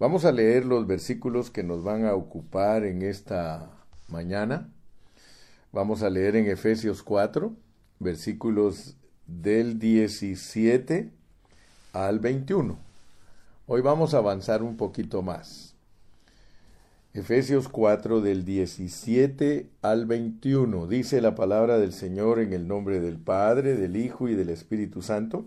Vamos a leer los versículos que nos van a ocupar en esta mañana. Vamos a leer en Efesios 4, versículos del 17 al 21. Hoy vamos a avanzar un poquito más. Efesios 4 del 17 al 21 dice la palabra del Señor en el nombre del Padre, del Hijo y del Espíritu Santo.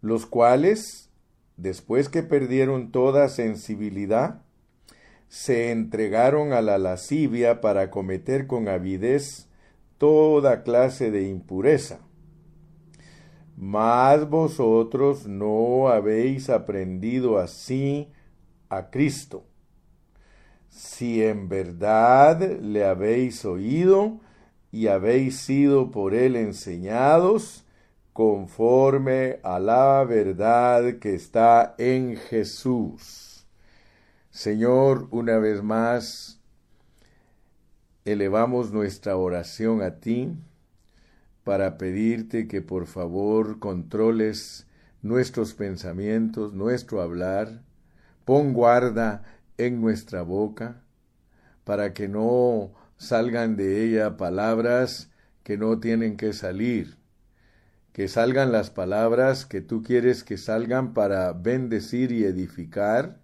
los cuales, después que perdieron toda sensibilidad, se entregaron a la lascivia para cometer con avidez toda clase de impureza. Mas vosotros no habéis aprendido así a Cristo. Si en verdad le habéis oído y habéis sido por él enseñados, conforme a la verdad que está en Jesús. Señor, una vez más, elevamos nuestra oración a ti para pedirte que por favor controles nuestros pensamientos, nuestro hablar, pon guarda en nuestra boca, para que no salgan de ella palabras que no tienen que salir, que salgan las palabras que tú quieres que salgan para bendecir y edificar.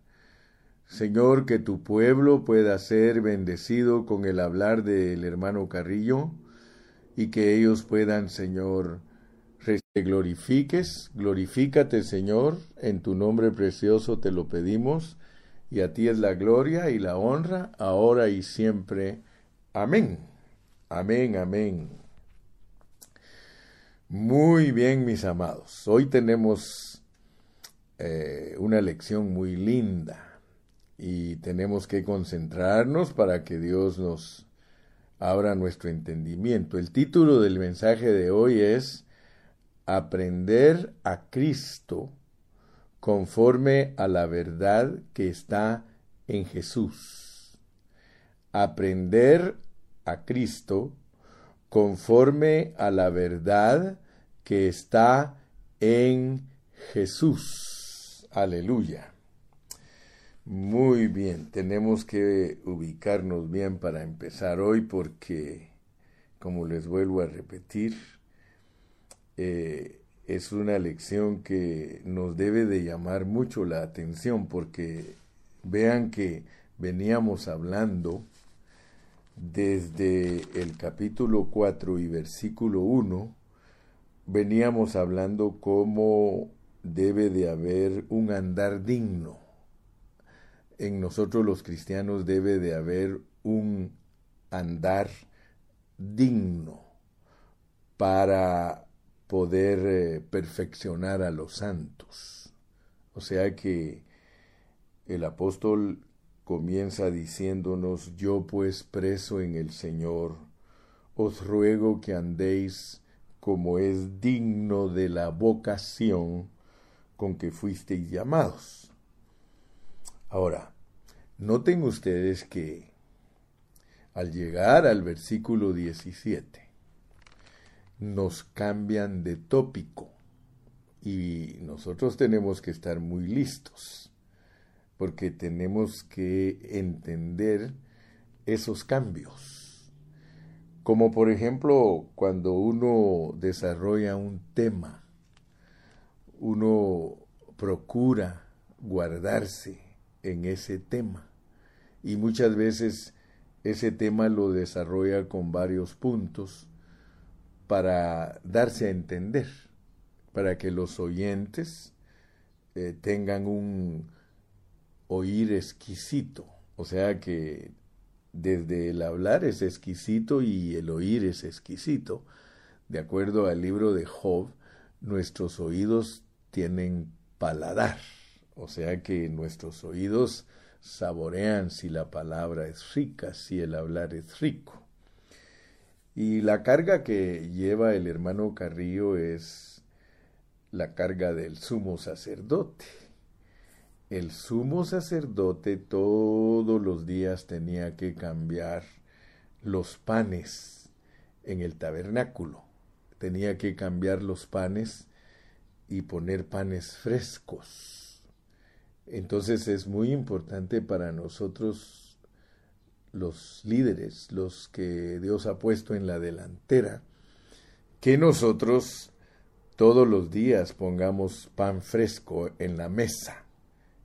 Señor, que tu pueblo pueda ser bendecido con el hablar del hermano Carrillo y que ellos puedan, Señor, te glorifiques, glorifícate, Señor, en tu nombre precioso te lo pedimos, y a ti es la gloria y la honra, ahora y siempre. Amén. Amén, amén. Muy bien, mis amados. Hoy tenemos eh, una lección muy linda y tenemos que concentrarnos para que Dios nos abra nuestro entendimiento. El título del mensaje de hoy es Aprender a Cristo conforme a la verdad que está en Jesús. Aprender a Cristo conforme a la verdad que está en Jesús. Aleluya. Muy bien, tenemos que ubicarnos bien para empezar hoy porque, como les vuelvo a repetir, eh, es una lección que nos debe de llamar mucho la atención porque vean que veníamos hablando desde el capítulo 4 y versículo 1 veníamos hablando cómo debe de haber un andar digno. En nosotros los cristianos debe de haber un andar digno para poder eh, perfeccionar a los santos. O sea que el apóstol comienza diciéndonos, yo pues preso en el Señor, os ruego que andéis como es digno de la vocación con que fuisteis llamados. Ahora, noten ustedes que al llegar al versículo 17, nos cambian de tópico y nosotros tenemos que estar muy listos porque tenemos que entender esos cambios como por ejemplo cuando uno desarrolla un tema, uno procura guardarse en ese tema. Y muchas veces ese tema lo desarrolla con varios puntos para darse a entender, para que los oyentes eh, tengan un oír exquisito, o sea que desde el hablar es exquisito y el oír es exquisito. De acuerdo al libro de Job, nuestros oídos tienen paladar, O sea que nuestros oídos saborean si la palabra es rica, si el hablar es rico. Y la carga que lleva el hermano Carrillo es la carga del sumo sacerdote. El sumo sacerdote todos los días tenía que cambiar los panes en el tabernáculo. Tenía que cambiar los panes y poner panes frescos. Entonces es muy importante para nosotros los líderes, los que Dios ha puesto en la delantera, que nosotros todos los días pongamos pan fresco en la mesa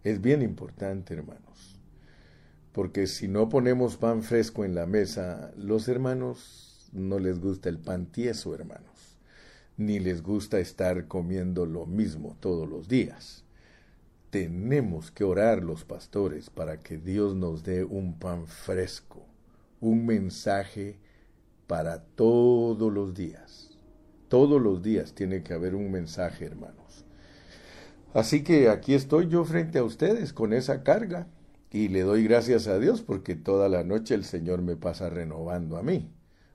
es bien importante, hermanos, porque si no ponemos pan fresco en la mesa, los hermanos no les gusta el pan tieso, hermanos, ni les gusta estar comiendo lo mismo todos los días. Tenemos que orar los pastores para que Dios nos dé un pan fresco, un mensaje para todos los días. Todos los días tiene que haber un mensaje, hermanos. Así que aquí estoy yo frente a ustedes con esa carga y le doy gracias a Dios porque toda la noche el Señor me pasa renovando a mí.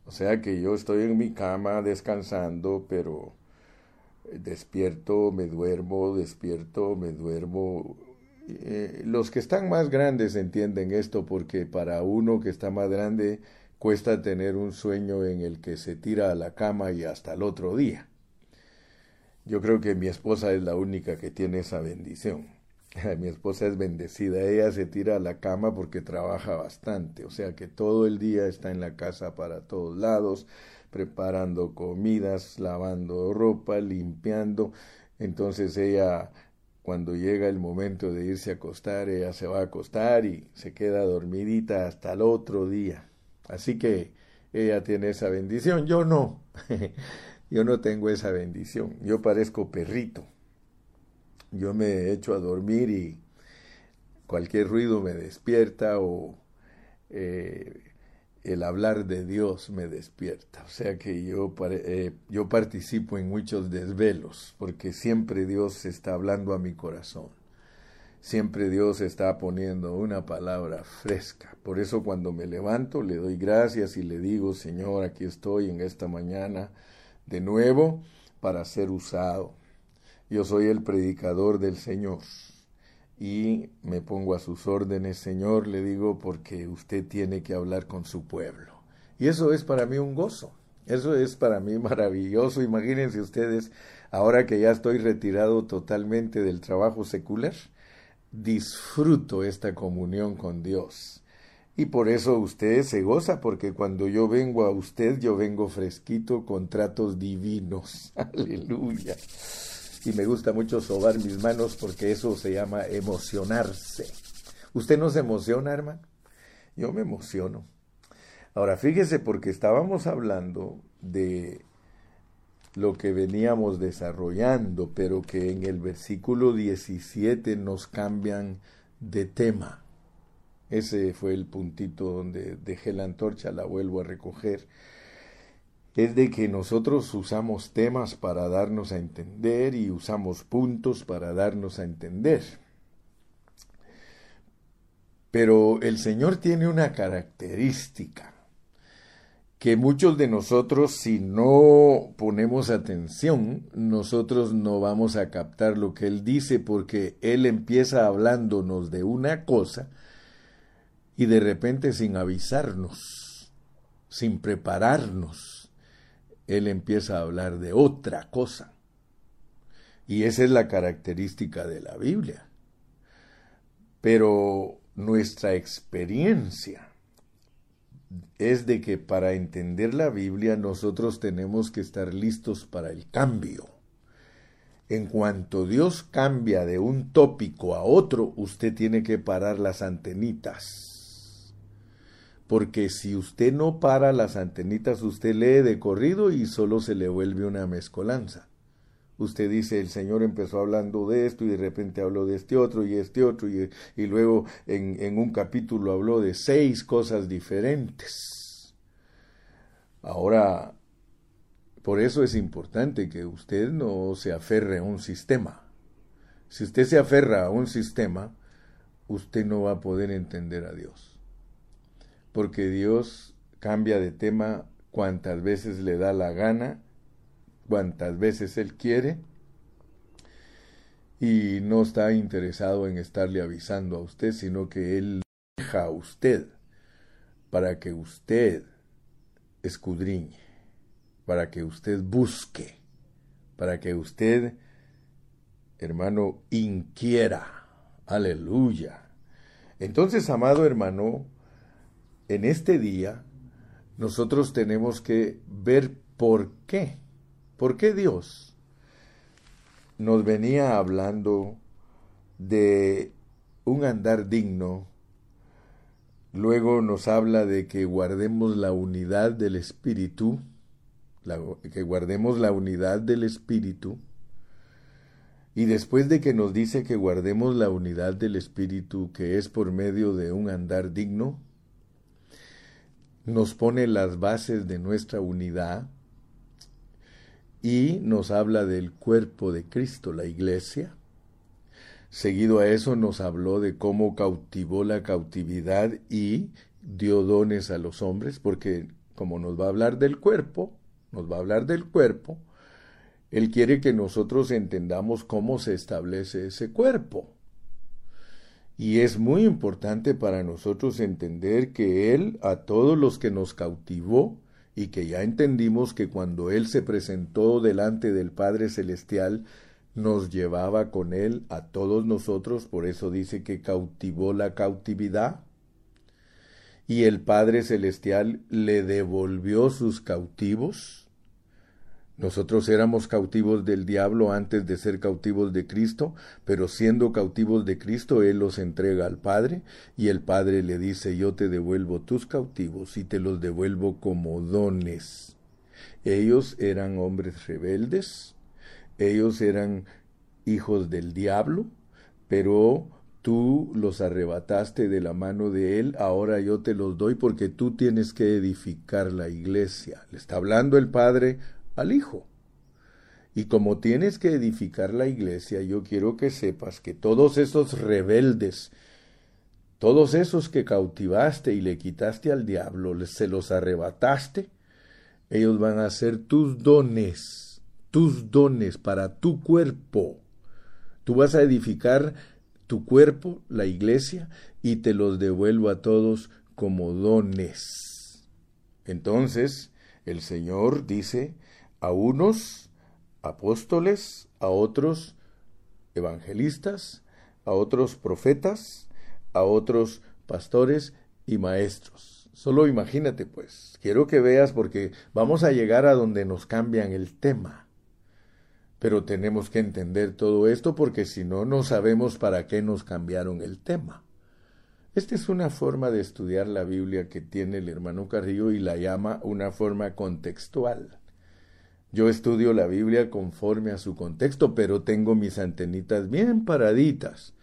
O sea que yo estoy en mi cama descansando, pero despierto, me duermo, despierto, me duermo. Eh, los que están más grandes entienden esto porque para uno que está más grande cuesta tener un sueño en el que se tira a la cama y hasta el otro día. Yo creo que mi esposa es la única que tiene esa bendición. Mi esposa es bendecida, ella se tira a la cama porque trabaja bastante, o sea que todo el día está en la casa para todos lados, preparando comidas, lavando ropa, limpiando. Entonces ella, cuando llega el momento de irse a acostar, ella se va a acostar y se queda dormidita hasta el otro día. Así que ella tiene esa bendición, yo no. Yo no tengo esa bendición. Yo parezco perrito. Yo me echo a dormir y cualquier ruido me despierta o eh, el hablar de Dios me despierta. O sea que yo, eh, yo participo en muchos desvelos porque siempre Dios está hablando a mi corazón. Siempre Dios está poniendo una palabra fresca. Por eso cuando me levanto le doy gracias y le digo, Señor, aquí estoy en esta mañana de nuevo para ser usado. Yo soy el predicador del Señor y me pongo a sus órdenes, Señor, le digo, porque usted tiene que hablar con su pueblo. Y eso es para mí un gozo, eso es para mí maravilloso. Imagínense ustedes, ahora que ya estoy retirado totalmente del trabajo secular, disfruto esta comunión con Dios y por eso usted se goza, porque cuando yo vengo a usted, yo vengo fresquito con tratos divinos. Aleluya. Y me gusta mucho sobar mis manos porque eso se llama emocionarse. ¿Usted no se emociona, hermano? Yo me emociono. Ahora, fíjese, porque estábamos hablando de lo que veníamos desarrollando, pero que en el versículo 17 nos cambian de tema. Ese fue el puntito donde dejé la antorcha, la vuelvo a recoger. Es de que nosotros usamos temas para darnos a entender y usamos puntos para darnos a entender. Pero el Señor tiene una característica que muchos de nosotros, si no ponemos atención, nosotros no vamos a captar lo que Él dice porque Él empieza hablándonos de una cosa y de repente sin avisarnos, sin prepararnos, Él empieza a hablar de otra cosa. Y esa es la característica de la Biblia. Pero nuestra experiencia es de que para entender la Biblia nosotros tenemos que estar listos para el cambio. En cuanto Dios cambia de un tópico a otro, usted tiene que parar las antenitas porque si usted no para las antenitas, usted lee de corrido y solo se le vuelve una mezcolanza. Usted dice, el Señor empezó hablando de esto y de repente habló de este otro y este otro y, y luego en, en un capítulo habló de seis cosas diferentes. Ahora, por eso es importante que usted no se aferre a un sistema, Si usted se aferra a un sistema, usted no va a poder entender a Dios. Porque Dios cambia de tema cuantas veces le da la gana, cuantas veces Él quiere, y no está interesado en estarle avisando a usted, sino que Él deja a usted para que usted escudriñe, para que usted busque, para que usted, hermano, inquiera. Aleluya. Entonces, amado hermano, en este día nosotros tenemos que ver por qué, por qué Dios nos venía hablando de un andar digno, luego nos habla de que guardemos la unidad del espíritu, que guardemos la unidad del espíritu, y después de que nos dice que guardemos la unidad del espíritu, que es por medio de un andar digno, nos pone las bases de nuestra unidad, y nos habla del cuerpo de Cristo, la iglesia. Seguido a eso nos habló de cómo cautivó la cautividad y dio dones a los hombres, porque como nos va a hablar del cuerpo, nos va a hablar del cuerpo, Él quiere que nosotros entendamos cómo se establece ese cuerpo. Y es muy importante para nosotros entender que Él a todos los que nos cautivó, y que ya entendimos que cuando Él se presentó delante del Padre Celestial, nos llevaba con Él a todos nosotros, por eso dice que cautivó la cautividad, y el Padre Celestial le devolvió sus cautivos, nosotros éramos cautivos del diablo antes de ser cautivos de Cristo, pero siendo cautivos de Cristo, Él los entrega al Padre y el Padre le dice, yo te devuelvo tus cautivos y te los devuelvo como dones. Ellos eran hombres rebeldes, ellos eran hijos del diablo, pero tú los arrebataste de la mano de él, ahora yo te los doy porque tú tienes que edificar la iglesia. Le está hablando el Padre al Hijo. Y como tienes que edificar la iglesia, yo quiero que sepas que todos esos rebeldes, todos esos que cautivaste y le quitaste al diablo, se los arrebataste, ellos van a ser tus dones, tus dones para tu cuerpo. Tú vas a edificar tu cuerpo, la iglesia, y te los devuelvo a todos como dones. Entonces, el Señor dice, a unos apóstoles, a otros evangelistas, a otros profetas, a otros pastores y maestros. Solo imagínate, pues, quiero que veas porque vamos a llegar a donde nos cambian el tema. Pero tenemos que entender todo esto porque si no, no sabemos para qué nos cambiaron el tema. Esta es una forma de estudiar la Biblia que tiene el hermano Carrillo y la llama una forma contextual. Yo estudio la Biblia conforme a su contexto, pero tengo mis antenitas bien paraditas,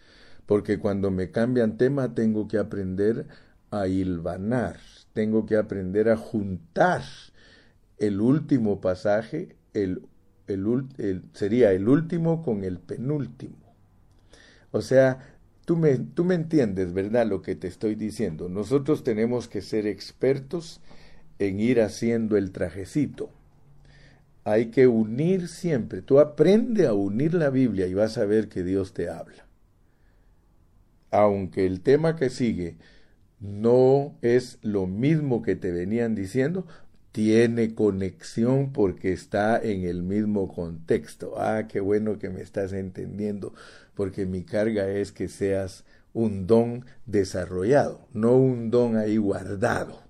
porque cuando me cambian tema tengo que aprender a hilvanar, tengo que aprender a juntar el último pasaje, el, sería el último con el penúltimo. O sea, tú me, tú me entiendes, ¿verdad? Lo que te estoy diciendo. Nosotros tenemos que ser expertos en ir haciendo el trajecito hay que unir siempre. Tú aprende a unir la Biblia y vas a ver que Dios te habla. Aunque el tema que sigue no es lo mismo que te venían diciendo, tiene conexión porque está en el mismo contexto. Ah, qué bueno que me estás entendiendo, porque mi carga es que seas un don desarrollado, no un don ahí guardado,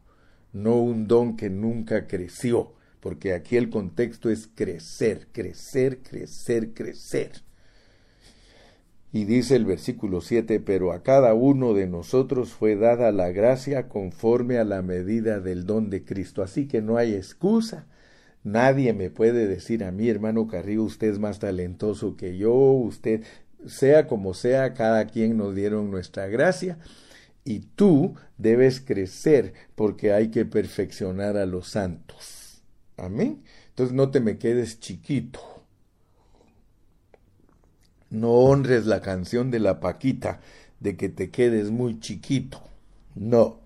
no un don que nunca creció porque aquí el contexto es crecer, crecer, crecer, crecer. Y dice el versículo 7, pero a cada uno de nosotros fue dada la gracia conforme a la medida del don de Cristo. Así que no hay excusa. Nadie me puede decir a mí, hermano Carrillo, usted es más talentoso que yo, usted, sea como sea, cada quien nos dieron nuestra gracia. Y tú debes crecer porque hay que perfeccionar a los santos. Amén. Entonces no te me quedes chiquito. No honres la canción de la Paquita de que te quedes muy chiquito. No.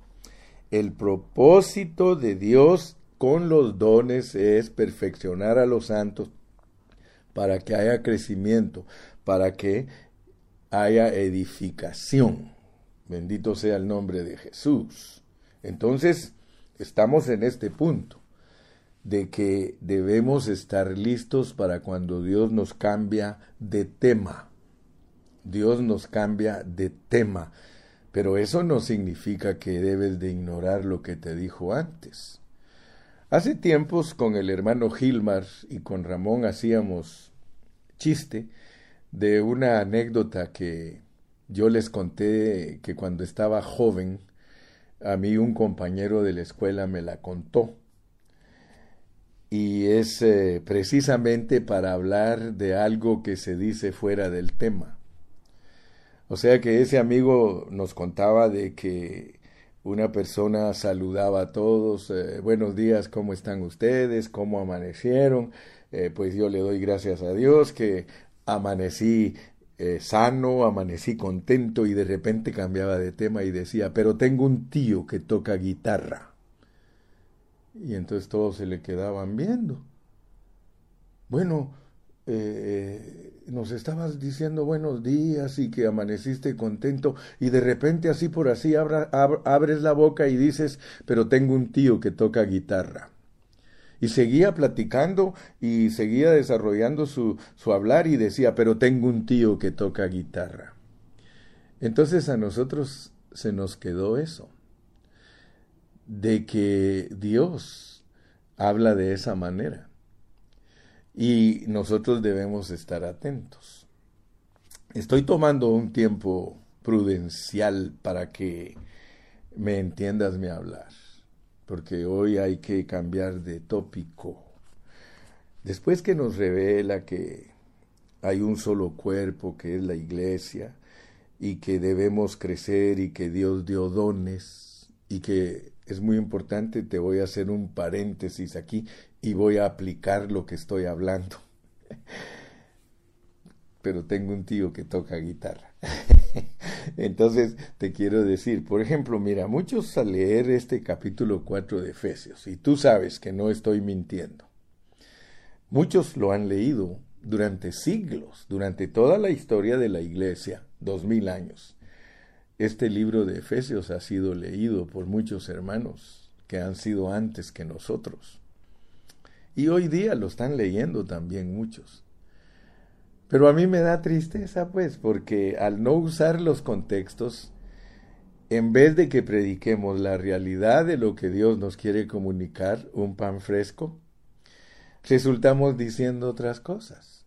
El propósito de Dios con los dones es perfeccionar a los santos para que haya crecimiento, para que haya edificación. Bendito sea el nombre de Jesús. Entonces, estamos en este punto de que debemos estar listos para cuando Dios nos cambia de tema. Dios nos cambia de tema. Pero eso no significa que debes de ignorar lo que te dijo antes. Hace tiempos con el hermano Gilmar y con Ramón hacíamos chiste de una anécdota que yo les conté que cuando estaba joven, a mí un compañero de la escuela me la contó. Y es eh, precisamente para hablar de algo que se dice fuera del tema. O sea que ese amigo nos contaba de que una persona saludaba a todos, eh, buenos días, ¿cómo están ustedes? ¿Cómo amanecieron? Eh, pues yo le doy gracias a Dios que amanecí sano, amanecí contento y de repente cambiaba de tema y decía, pero tengo un tío que toca guitarra. Y entonces todos se le quedaban viendo. Bueno, eh, nos estabas diciendo buenos días y que amaneciste contento y de repente así por así abres la boca y dices, pero tengo un tío que toca guitarra y seguía platicando y seguía desarrollando su, su hablar y decía, pero tengo un tío que toca guitarra. Entonces a nosotros se nos quedó eso, de que Dios habla de esa manera y nosotros debemos estar atentos. Estoy tomando un tiempo prudencial para que me entiendas mi hablar porque hoy hay que cambiar de tópico. Después que nos revela que hay un solo cuerpo que es la iglesia y que debemos crecer y que Dios dio dones y que es muy importante, te voy a hacer un paréntesis aquí y voy a aplicar lo que estoy hablando. Pero tengo un tío que toca guitarra. Entonces te quiero decir, por ejemplo, mira, muchos al leer este capítulo 4 de Efesios, y tú sabes que no estoy mintiendo, muchos lo han leído durante siglos, durante toda la historia de la iglesia, dos mil años. Este libro de Efesios ha sido leído por muchos hermanos que han sido antes que nosotros. Y hoy día lo están leyendo también muchos. Pero a mí me da tristeza, pues, porque al no usar los contextos, en vez de que prediquemos la realidad de lo que Dios nos quiere comunicar, un pan fresco, resultamos diciendo otras cosas.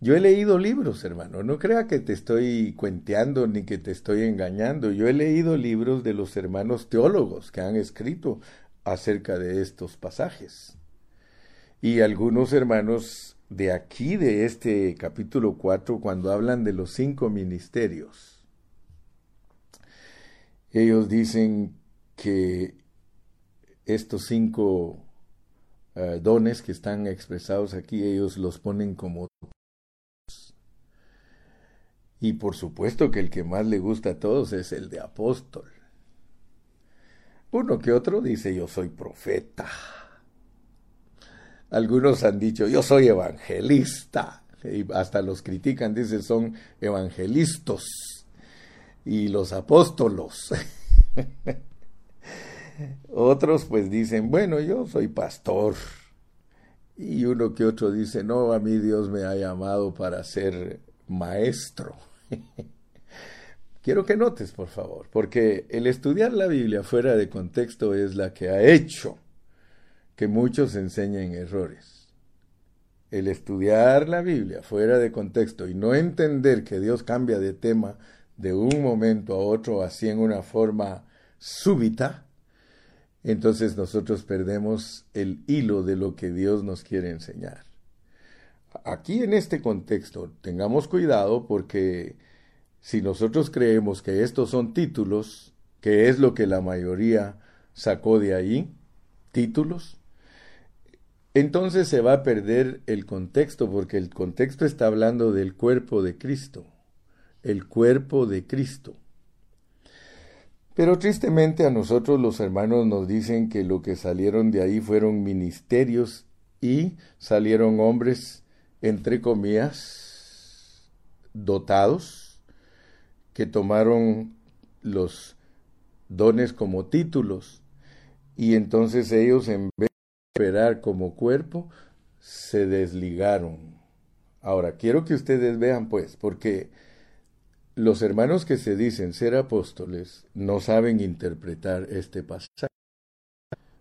Yo he leído libros, hermano, no crea que te estoy cuenteando ni que te estoy engañando. Yo he leído libros de los hermanos teólogos que han escrito acerca de estos pasajes. Y algunos hermanos de aquí, de este capítulo 4, cuando hablan de los cinco ministerios. Ellos dicen que estos cinco eh, dones que están expresados aquí, ellos los ponen como... Y por supuesto que el que más le gusta a todos es el de apóstol. Uno que otro dice yo soy profeta. Algunos han dicho, yo soy evangelista. Y hasta los critican, dicen, son evangelistas y los apóstolos. Otros pues dicen, bueno, yo soy pastor. Y uno que otro dice, no, a mí Dios me ha llamado para ser maestro. Quiero que notes, por favor, porque el estudiar la Biblia fuera de contexto es la que ha hecho que muchos enseñen errores. El estudiar la Biblia fuera de contexto y no entender que Dios cambia de tema de un momento a otro así en una forma súbita, entonces nosotros perdemos el hilo de lo que Dios nos quiere enseñar. Aquí en este contexto tengamos cuidado porque si nosotros creemos que estos son títulos, que es lo que la mayoría sacó de ahí, títulos, entonces se va a perder el contexto, porque el contexto está hablando del cuerpo de Cristo, el cuerpo de Cristo. Pero tristemente a nosotros los hermanos nos dicen que lo que salieron de ahí fueron ministerios y salieron hombres, entre comillas, dotados, que tomaron los dones como títulos y entonces ellos en vez operar como cuerpo, se desligaron. Ahora, quiero que ustedes vean, pues, porque los hermanos que se dicen ser apóstoles no saben interpretar este pasaje,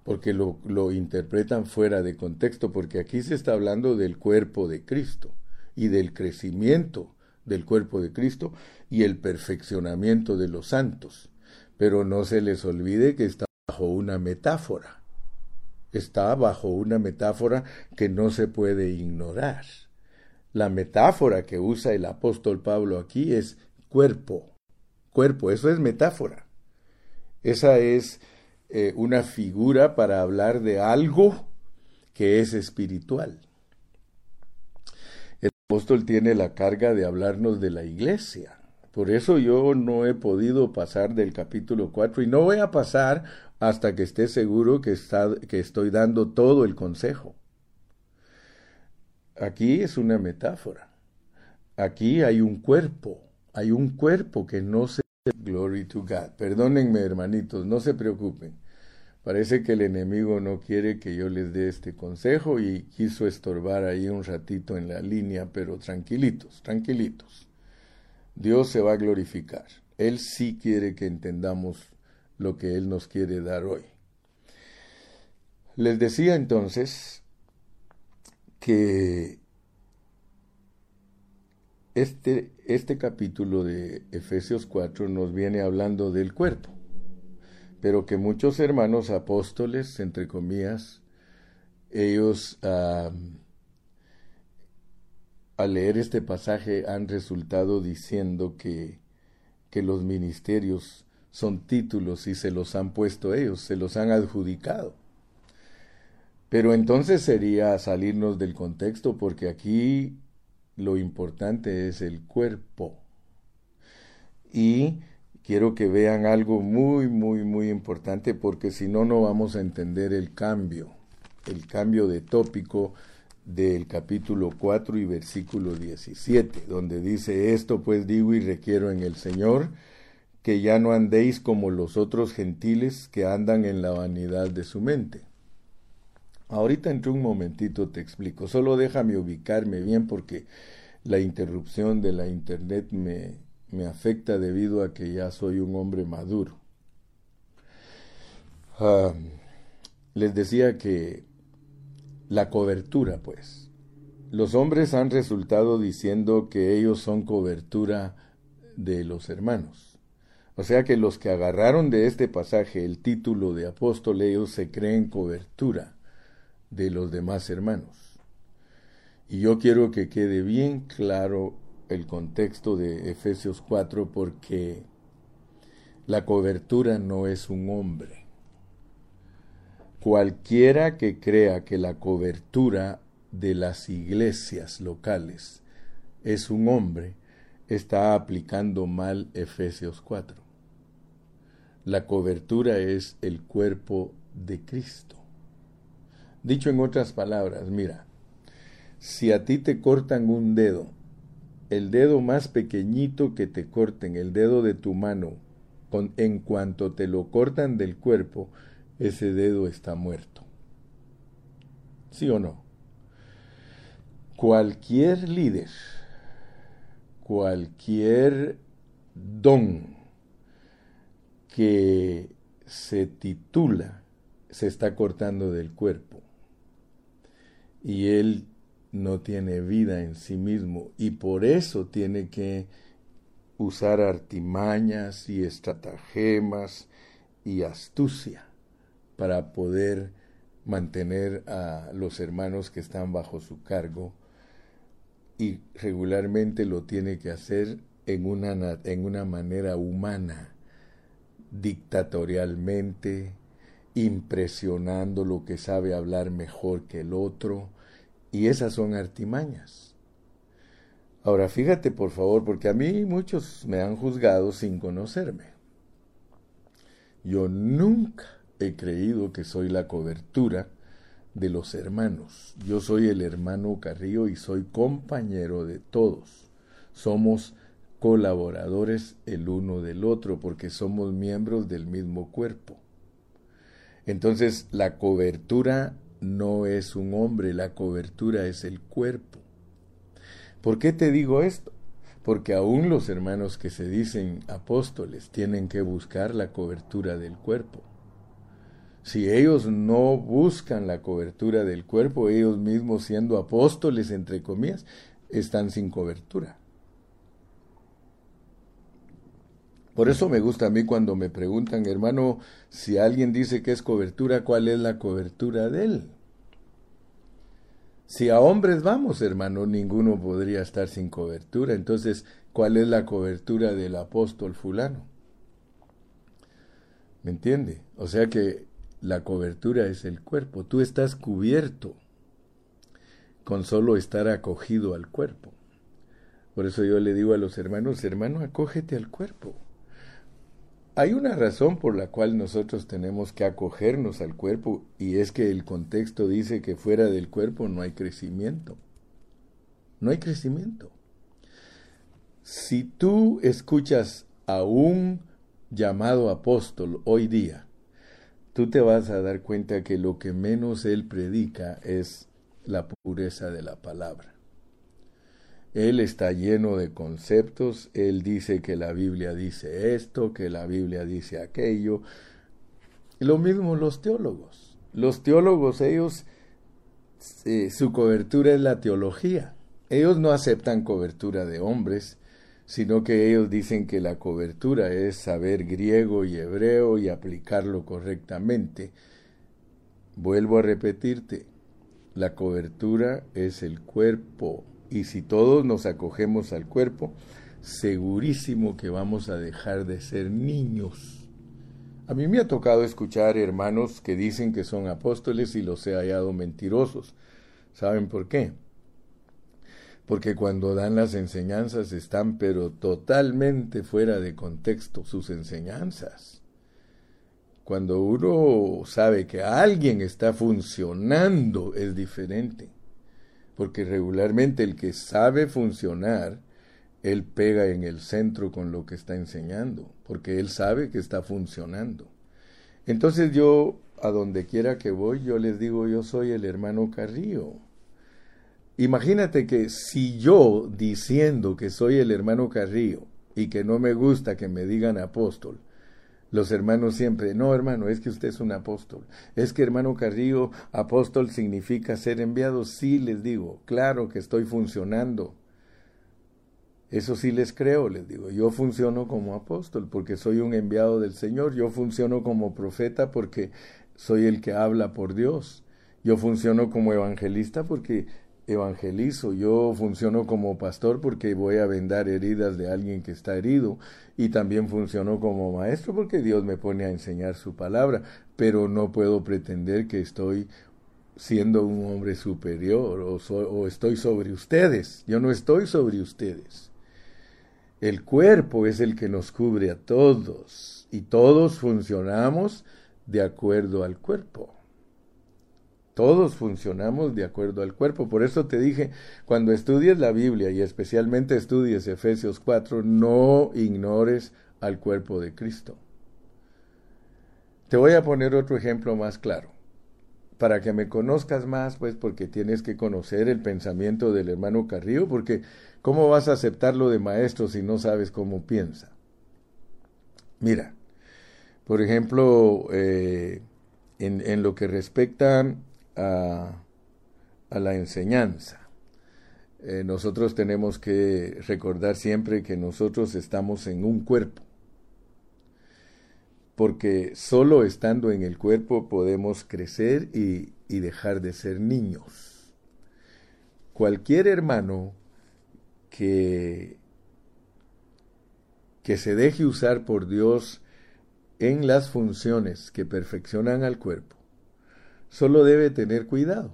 porque lo, lo interpretan fuera de contexto, porque aquí se está hablando del cuerpo de Cristo y del crecimiento del cuerpo de Cristo y el perfeccionamiento de los santos. Pero no se les olvide que está bajo una metáfora está bajo una metáfora que no se puede ignorar. La metáfora que usa el apóstol Pablo aquí es cuerpo. Cuerpo, eso es metáfora. Esa es eh, una figura para hablar de algo que es espiritual. El apóstol tiene la carga de hablarnos de la iglesia. Por eso yo no he podido pasar del capítulo 4 y no voy a pasar hasta que esté seguro que, está, que estoy dando todo el consejo. Aquí es una metáfora. Aquí hay un cuerpo, hay un cuerpo que no se... Glory to God. Perdónenme, hermanitos, no se preocupen. Parece que el enemigo no quiere que yo les dé este consejo y quiso estorbar ahí un ratito en la línea, pero tranquilitos, tranquilitos. Dios se va a glorificar. Él sí quiere que entendamos lo que Él nos quiere dar hoy. Les decía entonces que este, este capítulo de Efesios 4 nos viene hablando del cuerpo, pero que muchos hermanos apóstoles, entre comillas, ellos al leer este pasaje han resultado diciendo que, que los ministerios son títulos y se los han puesto ellos, se los han adjudicado. Pero entonces sería salirnos del contexto porque aquí lo importante es el cuerpo. Y quiero que vean algo muy, muy, muy importante porque si no, no vamos a entender el cambio, el cambio de tópico del capítulo 4 y versículo 17, donde dice esto pues digo y requiero en el Señor, que ya no andéis como los otros gentiles que andan en la vanidad de su mente. Ahorita entre un momentito te explico, solo déjame ubicarme bien porque la interrupción de la internet me, me afecta debido a que ya soy un hombre maduro. Ah, les decía que la cobertura, pues. Los hombres han resultado diciendo que ellos son cobertura de los hermanos. O sea que los que agarraron de este pasaje el título de apóstol, ellos se creen cobertura de los demás hermanos. Y yo quiero que quede bien claro el contexto de Efesios 4 porque la cobertura no es un hombre. Cualquiera que crea que la cobertura de las iglesias locales es un hombre, está aplicando mal Efesios 4. La cobertura es el cuerpo de Cristo. Dicho en otras palabras, mira, si a ti te cortan un dedo, el dedo más pequeñito que te corten, el dedo de tu mano, en cuanto te lo cortan del cuerpo, ese dedo está muerto. ¿Sí o no? Cualquier líder, cualquier don, que se titula se está cortando del cuerpo y él no tiene vida en sí mismo y por eso tiene que usar artimañas y estratagemas y astucia para poder mantener a los hermanos que están bajo su cargo y regularmente lo tiene que hacer en una, en una manera humana dictatorialmente impresionando lo que sabe hablar mejor que el otro, y esas son artimañas. Ahora fíjate por favor, porque a mí muchos me han juzgado sin conocerme. Yo nunca he creído que soy la cobertura de los hermanos. Yo soy el hermano Carrillo y soy compañero de todos. Somos colaboradores el uno del otro porque somos miembros del mismo cuerpo. Entonces la cobertura no es un hombre, la cobertura es el cuerpo. ¿Por qué te digo esto? Porque aún los hermanos que se dicen apóstoles tienen que buscar la cobertura del cuerpo. Si ellos no buscan la cobertura del cuerpo, ellos mismos siendo apóstoles, entre comillas, están sin cobertura. Por eso me gusta a mí cuando me preguntan, hermano, si alguien dice que es cobertura, ¿cuál es la cobertura de él? Si a hombres vamos, hermano, ninguno podría estar sin cobertura. Entonces, ¿cuál es la cobertura del apóstol fulano? ¿Me entiende? O sea que la cobertura es el cuerpo. Tú estás cubierto con solo estar acogido al cuerpo. Por eso yo le digo a los hermanos, hermano, acógete al cuerpo. Hay una razón por la cual nosotros tenemos que acogernos al cuerpo y es que el contexto dice que fuera del cuerpo no hay crecimiento. No hay crecimiento. Si tú escuchas a un llamado apóstol hoy día, tú te vas a dar cuenta que lo que menos él predica es la pureza de la palabra. Él está lleno de conceptos, él dice que la Biblia dice esto, que la Biblia dice aquello. Lo mismo los teólogos. Los teólogos, ellos, eh, su cobertura es la teología. Ellos no aceptan cobertura de hombres, sino que ellos dicen que la cobertura es saber griego y hebreo y aplicarlo correctamente. Vuelvo a repetirte, la cobertura es el cuerpo y si todos nos acogemos al cuerpo, segurísimo que vamos a dejar de ser niños. A mí me ha tocado escuchar hermanos que dicen que son apóstoles y los he hallado mentirosos. ¿Saben por qué? Porque cuando dan las enseñanzas están pero totalmente fuera de contexto sus enseñanzas. Cuando uno sabe que alguien está funcionando es diferente porque regularmente el que sabe funcionar, él pega en el centro con lo que está enseñando, porque él sabe que está funcionando. Entonces yo, a donde quiera que voy, yo les digo, yo soy el hermano Carrillo. Imagínate que si yo, diciendo que soy el hermano Carrillo y que no me gusta que me digan apóstol, los hermanos siempre, no hermano, es que usted es un apóstol. Es que hermano Carrillo, apóstol significa ser enviado. Sí, les digo, claro que estoy funcionando. Eso sí les creo, les digo. Yo funciono como apóstol porque soy un enviado del Señor. Yo funciono como profeta porque soy el que habla por Dios. Yo funciono como evangelista porque evangelizo, yo funciono como pastor porque voy a vendar heridas de alguien que está herido y también funciono como maestro porque Dios me pone a enseñar su palabra, pero no puedo pretender que estoy siendo un hombre superior o, o estoy sobre ustedes, yo no estoy sobre ustedes. El cuerpo es el que nos cubre a todos y todos funcionamos de acuerdo al cuerpo. Todos funcionamos de acuerdo al cuerpo. Por eso te dije, cuando estudies la Biblia y especialmente estudies Efesios 4, no ignores al cuerpo de Cristo. Te voy a poner otro ejemplo más claro. Para que me conozcas más, pues porque tienes que conocer el pensamiento del hermano Carrillo, porque ¿cómo vas a aceptarlo de maestro si no sabes cómo piensa? Mira, por ejemplo, eh, en, en, lo que respecta a, la enseñanza. Eh, nosotros tenemos que recordar siempre que nosotros estamos en un cuerpo, porque solo estando en el cuerpo podemos crecer y, y dejar de ser niños. Cualquier hermano que, que se deje usar por Dios en las funciones que perfeccionan al cuerpo, solo debe tener cuidado.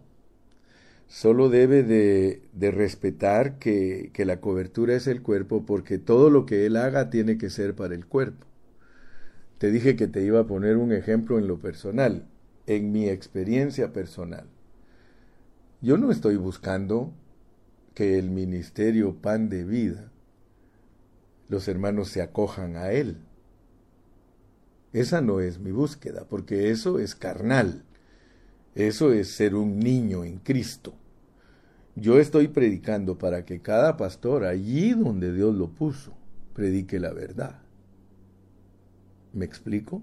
Solo debe de, de respetar que, que la cobertura es el cuerpo porque todo lo que él haga tiene que ser para el cuerpo. Te dije que te iba a poner un ejemplo en lo personal, en mi experiencia personal. Yo no estoy buscando que el ministerio pan de vida, los hermanos se acojan a él. Esa no es mi búsqueda, porque eso es carnal. Eso es ser un niño en Cristo. Yo estoy predicando para que cada pastor, allí donde Dios lo puso, predique la verdad. ¿Me explico?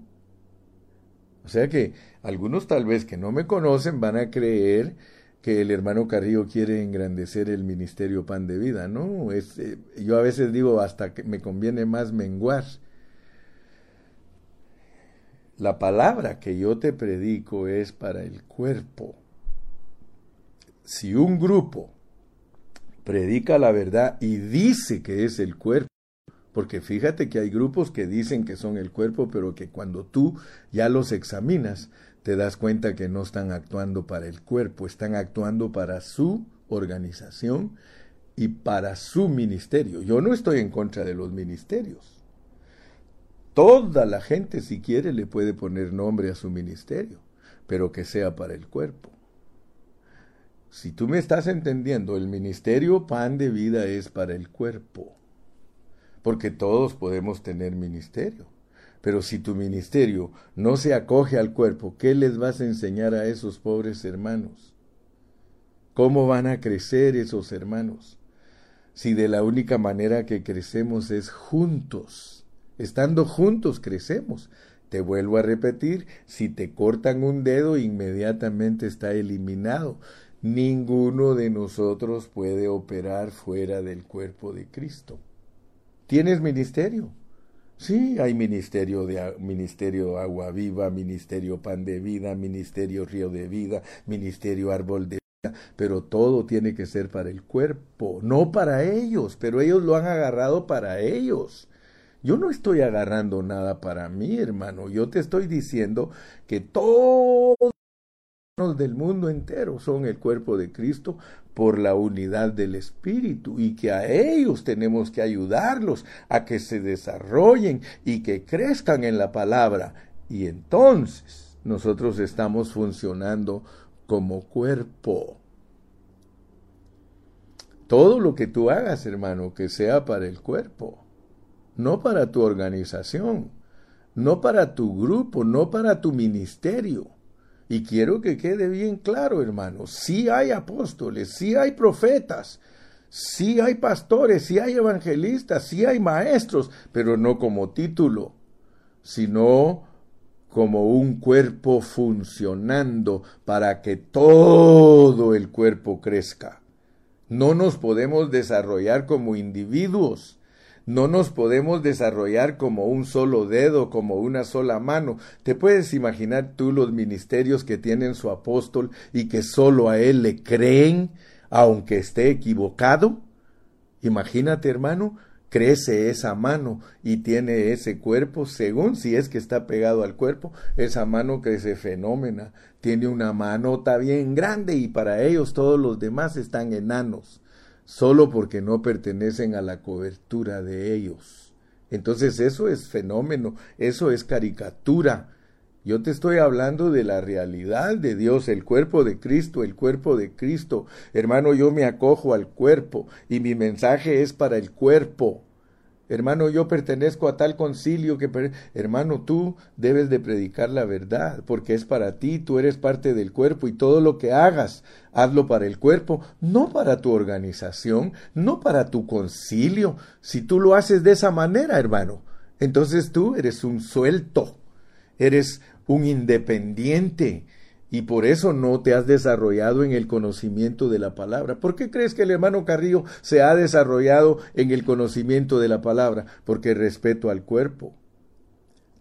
O sea que algunos tal vez que no me conocen van a creer que el hermano Carrillo quiere engrandecer el ministerio Pan de Vida. No, es, eh, yo a veces digo hasta que me conviene más menguar. La palabra que yo te predico es para el cuerpo si un grupo predica la verdad y dice que es el cuerpo, porque fíjate que hay grupos que dicen que son el cuerpo, pero que cuando tú ya los examinas, te das cuenta que no están actuando para el cuerpo, están actuando para su organización y para su ministerio. Yo no estoy en contra de los ministerios. Toda la gente, si quiere, le puede poner nombre a su ministerio, pero que sea para el cuerpo. Si tú me estás entendiendo, el ministerio pan de vida es para el cuerpo, porque todos podemos tener ministerio. Pero si tu ministerio no se acoge al cuerpo, ¿qué les vas a enseñar a esos pobres hermanos? ¿Cómo van a crecer esos hermanos? Si de la única manera que crecemos es juntos, estando juntos crecemos. Te vuelvo a repetir, si te cortan un dedo, inmediatamente está eliminado. Ninguno de nosotros puede operar fuera del cuerpo de Cristo. ¿Tienes ministerio? Sí, hay ministerio de ministerio agua viva, ministerio pan de vida, ministerio río de vida, ministerio árbol de vida, pero todo tiene que ser para el cuerpo, no para ellos, pero ellos lo han agarrado para ellos. Yo no estoy agarrando nada para mí, hermano. Yo te estoy diciendo que todo del mundo entero son el cuerpo de Cristo por la unidad del Espíritu y que a ellos tenemos que ayudarlos a que se desarrollen y que crezcan en la palabra. Y entonces nosotros estamos funcionando como cuerpo. Todo lo que tú hagas, hermano, que sea para el cuerpo, no para tu organización, no para tu grupo, no para tu ministerio y quiero que quede bien claro, hermanos, sí hay apóstoles, sí hay profetas, sí hay pastores, sí hay evangelistas, sí hay maestros, pero no como título, sino como un cuerpo funcionando para que todo el cuerpo crezca. No nos podemos desarrollar como individuos, no nos podemos desarrollar como un solo dedo, como una sola mano. ¿Te puedes imaginar tú los ministerios que tienen su apóstol y que solo a él le creen, aunque esté equivocado? Imagínate, hermano, crece esa mano y tiene ese cuerpo, según si es que está pegado al cuerpo, esa mano crece fenómena, tiene una manota bien grande y para ellos todos los demás están enanos solo porque no pertenecen a la cobertura de ellos. Entonces eso es fenómeno, eso es caricatura. Yo te estoy hablando de la realidad de Dios, el cuerpo de Cristo, el cuerpo de Cristo. Hermano, yo me acojo al cuerpo y mi mensaje es para el cuerpo. Hermano, yo pertenezco a tal concilio que... Hermano, tú debes de predicar la verdad, porque es para ti, tú eres parte del cuerpo y todo lo que hagas, hazlo para el cuerpo, no para tu organización, no para tu concilio. Si tú lo haces de esa manera, hermano, entonces tú eres un suelto, eres un independiente, y por eso no te has desarrollado en el conocimiento de la palabra. ¿Por qué crees que el hermano Carrillo se ha desarrollado en el conocimiento de la palabra? Porque respeto al cuerpo.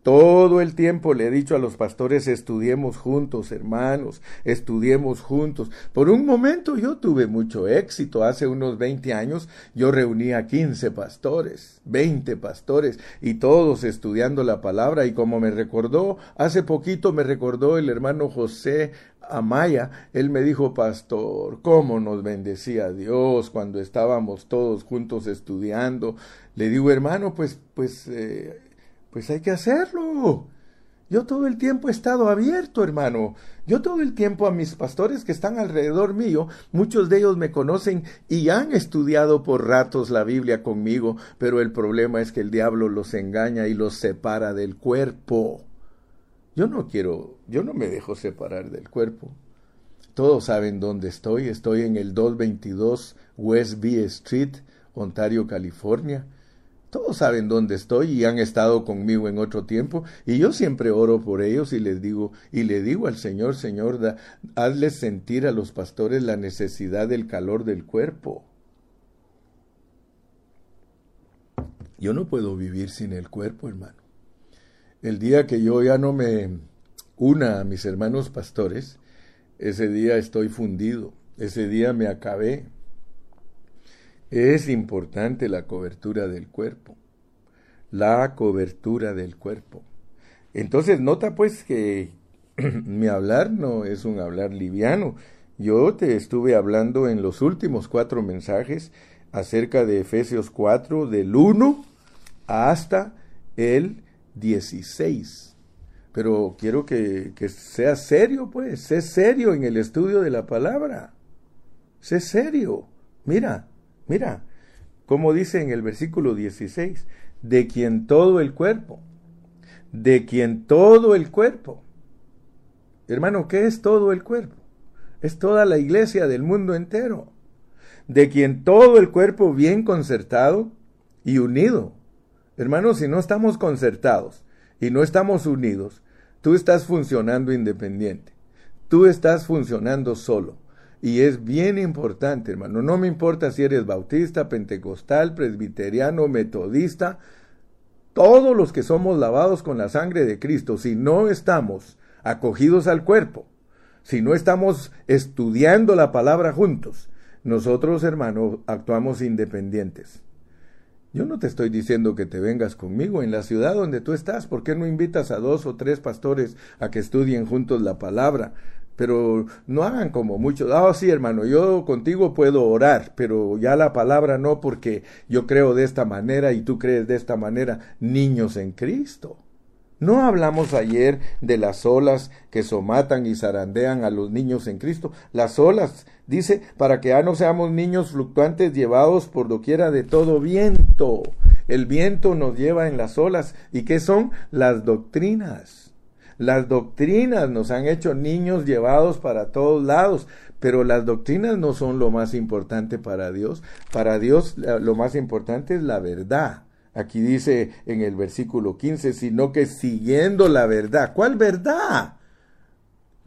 Todo el tiempo le he dicho a los pastores, estudiemos juntos, hermanos, estudiemos juntos. Por un momento yo tuve mucho éxito. Hace unos 20 años yo reunía 15 pastores, 20 pastores, y todos estudiando la palabra. Y como me recordó, hace poquito me recordó el hermano José Amaya, él me dijo, pastor, cómo nos bendecía Dios cuando estábamos todos juntos estudiando. Le digo, hermano, pues, pues, eh, pues hay que hacerlo. Yo todo el tiempo he estado abierto, hermano. Yo todo el tiempo a mis pastores que están alrededor mío, muchos de ellos me conocen y han estudiado por ratos la Biblia conmigo, pero el problema es que el diablo los engaña y los separa del cuerpo. Yo no quiero, yo no me dejo separar del cuerpo. Todos saben dónde estoy. Estoy en el 222 West B Street, Ontario, California. Todos saben dónde estoy y han estado conmigo en otro tiempo y yo siempre oro por ellos y les digo y le digo al Señor, Señor, da, hazles sentir a los pastores la necesidad del calor del cuerpo. Yo no puedo vivir sin el cuerpo, hermano el día que yo ya no me una a mis hermanos pastores, ese día estoy fundido, ese día me acabé. Es importante la cobertura del cuerpo, la cobertura del cuerpo. Entonces nota pues que mi hablar no es un hablar liviano. Yo te estuve hablando en los últimos cuatro mensajes acerca de Efesios 4, del 1 hasta el 16. Pero quiero que, que sea serio, pues, sé serio en el estudio de la palabra. Sé serio. Mira, mira, como dice en el versículo 16, de quien todo el cuerpo, de quien todo el cuerpo. Hermano, ¿qué es todo el cuerpo? Es toda la iglesia del mundo entero, de quien todo el cuerpo bien concertado y unido Hermanos, si no estamos concertados y no estamos unidos, tú estás funcionando independiente. Tú estás funcionando solo. Y es bien importante, hermano. No me importa si eres bautista, pentecostal, presbiteriano, metodista, todos los que somos lavados con la sangre de Cristo, si no estamos acogidos al cuerpo, si no estamos estudiando la palabra juntos, nosotros, hermano, actuamos independientes. Yo no te estoy diciendo que te vengas conmigo en la ciudad donde tú estás. ¿Por qué no invitas a dos o tres pastores a que estudien juntos la palabra? Pero no hagan como muchos. Ah, sí, hermano, yo contigo puedo orar, pero ya la palabra no, porque yo creo de esta manera y tú crees de esta manera. Niños en Cristo. ¿No hablamos ayer de las olas que somatan y zarandean a los niños en Cristo? Las olas, dice, para que ya no seamos niños fluctuantes llevados por doquiera de todo viento. El viento nos lleva en las olas. ¿Y qué son? Las doctrinas. Las doctrinas nos han hecho niños llevados para todos lados, pero las doctrinas no son lo más importante para Dios. Para Dios lo más importante es la verdad. Aquí dice en el versículo 15, sino que siguiendo la verdad. ¿Cuál verdad?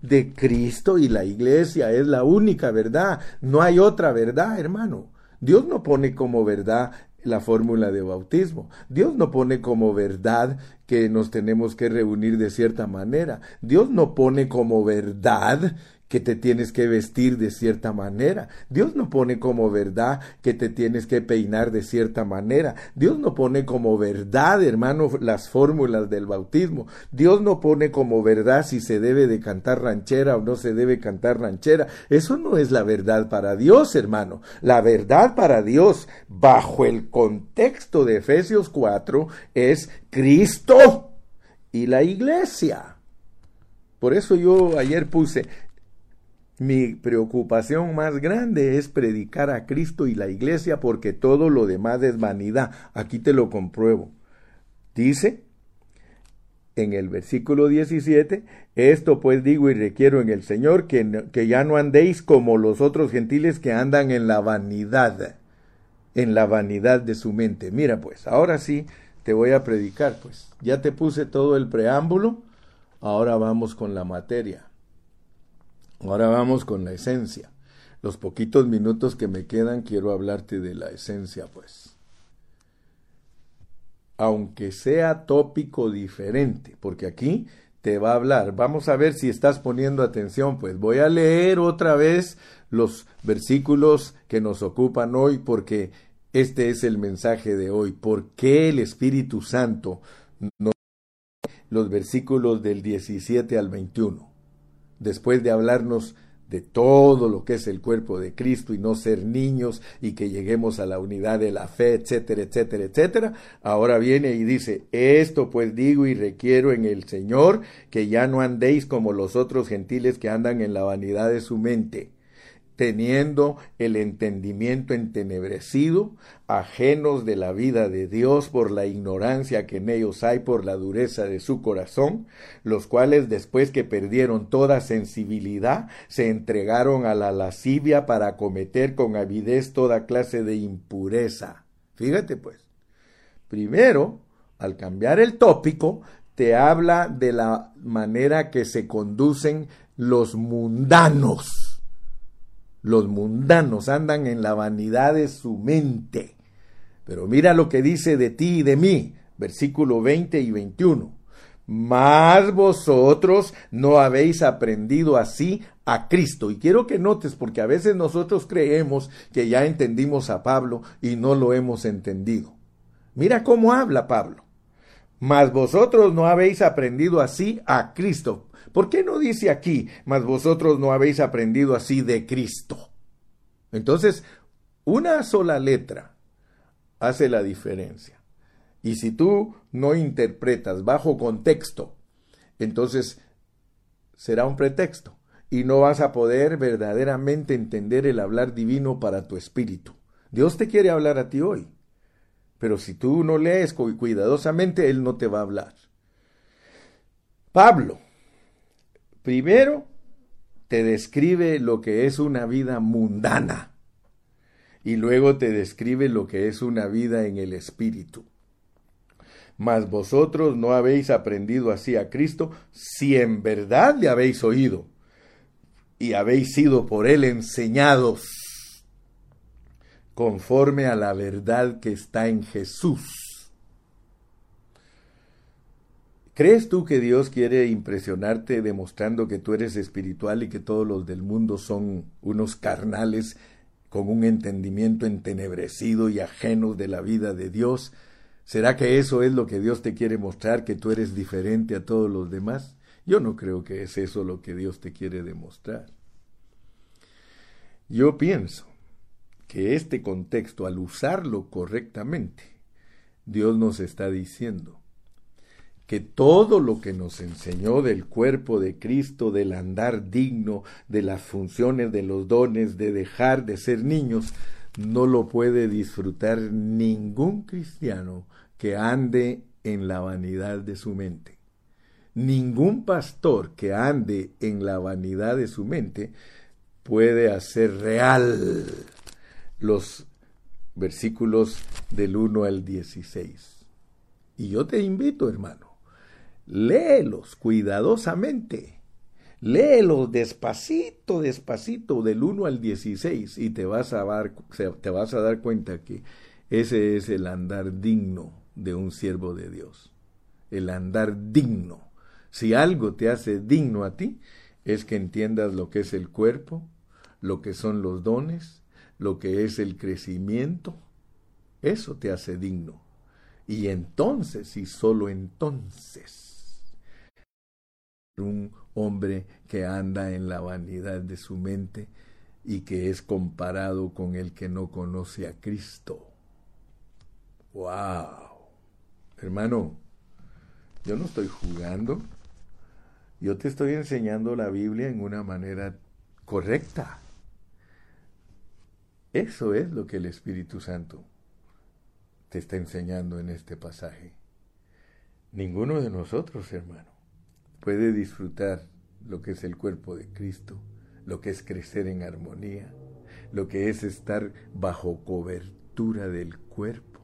De Cristo y la iglesia es la única verdad. No hay otra verdad, hermano. Dios no pone como verdad la fórmula de bautismo. Dios no pone como verdad que nos tenemos que reunir de cierta manera. Dios no pone como verdad que te tienes que vestir de cierta manera. Dios no pone como verdad que te tienes que peinar de cierta manera. Dios no pone como verdad, hermano, las fórmulas del bautismo. Dios no pone como verdad si se debe de cantar ranchera o no se debe cantar ranchera. Eso no es la verdad para Dios, hermano. La verdad para Dios, bajo el contexto de Efesios 4, es Cristo y la iglesia. Por eso yo ayer puse, mi preocupación más grande es predicar a Cristo y la iglesia porque todo lo demás es vanidad. Aquí te lo compruebo. Dice en el versículo 17, esto pues digo y requiero en el Señor que, que ya no andéis como los otros gentiles que andan en la vanidad, en la vanidad de su mente. Mira pues, ahora sí te voy a predicar pues. Ya te puse todo el preámbulo, ahora vamos con la materia. Ahora vamos con la esencia. Los poquitos minutos que me quedan quiero hablarte de la esencia, pues. aunque sea tópico diferente, porque aquí te va a hablar. Vamos a ver si estás poniendo atención, pues voy a leer otra vez los versículos que nos ocupan hoy, porque este es el mensaje de hoy. ¿Por qué el Espíritu Santo nos los versículos del 17 al 21? Después de hablarnos de todo lo que es el cuerpo de Cristo y no ser niños y que lleguemos a la unidad de la fe, etcétera, etcétera, etcétera. Ahora viene y dice, esto pues digo y requiero en el Señor que ya no andéis como los otros gentiles que andan en la vanidad de su mente teniendo el entendimiento entenebrecido, ajenos de la vida de Dios por la ignorancia que en ellos hay por la dureza de su corazón, los cuales después que perdieron toda sensibilidad, se entregaron a la lascivia para cometer con avidez toda clase de impureza. Fíjate pues, primero, al cambiar el tópico, te habla de la manera que se conducen los mundanos los mundanos andan en la vanidad de su mente. Pero mira lo que dice de ti y de mí, versículo 20 y 21. Mas vosotros no habéis aprendido así a Cristo. Y quiero que notes, porque a veces nosotros creemos que ya entendimos a Pablo y no lo hemos entendido. Mira cómo habla Pablo. Mas vosotros no habéis aprendido así a Cristo. ¿Por qué no dice aquí, mas vosotros no habéis aprendido así de Cristo? Entonces, una sola letra hace la diferencia. Y si tú no interpretas bajo contexto, entonces será un pretexto y no vas a poder verdaderamente entender el hablar divino para tu espíritu. Dios te quiere hablar a ti hoy, pero si tú no lees cuidadosamente, Él no te va a hablar. Pablo, Primero, te describe lo que es una vida mundana y luego te describe lo que es una vida en el Espíritu. Mas vosotros no habéis aprendido así a Cristo si en verdad le habéis oído y habéis sido por él enseñados conforme a la verdad que está en Jesús ¿Crees tú que Dios quiere impresionarte demostrando que tú eres espiritual y que todos los del mundo son unos carnales con un entendimiento entenebrecido y ajenos de la vida de Dios? ¿Será que eso es lo que Dios te quiere mostrar, que tú eres diferente a todos los demás? Yo no creo que es eso lo que Dios te quiere demostrar. Yo pienso que este contexto, al usarlo correctamente, Dios nos está diciendo, que todo lo que nos enseñó del cuerpo de Cristo, del andar digno, de las funciones, de los dones, de dejar de ser niños, no lo puede disfrutar ningún cristiano que ande en la vanidad de su mente. Ningún pastor que ande en la vanidad de su mente puede hacer real los versículos del 1 al 16. Y yo te invito, hermano, léelos cuidadosamente. Léelos despacito, despacito, del 1 al 16, y te vas, a dar, te vas a dar cuenta que ese es el andar digno de un siervo de Dios. El andar digno. Si algo te hace digno a ti, es que entiendas lo que es el cuerpo, lo que son los dones, lo que es el crecimiento. Eso te hace digno. Y entonces, y solo entonces, un hombre que anda en la vanidad de su mente y que es comparado con el que no conoce a Cristo. ¡Wow! Hermano, yo no estoy jugando. Yo te estoy enseñando la Biblia en una manera correcta. Eso es lo que el Espíritu Santo te está enseñando en este pasaje. Ninguno de nosotros, hermano puede disfrutar lo que es el cuerpo de Cristo, lo que es crecer en armonía, lo que es estar bajo cobertura del cuerpo,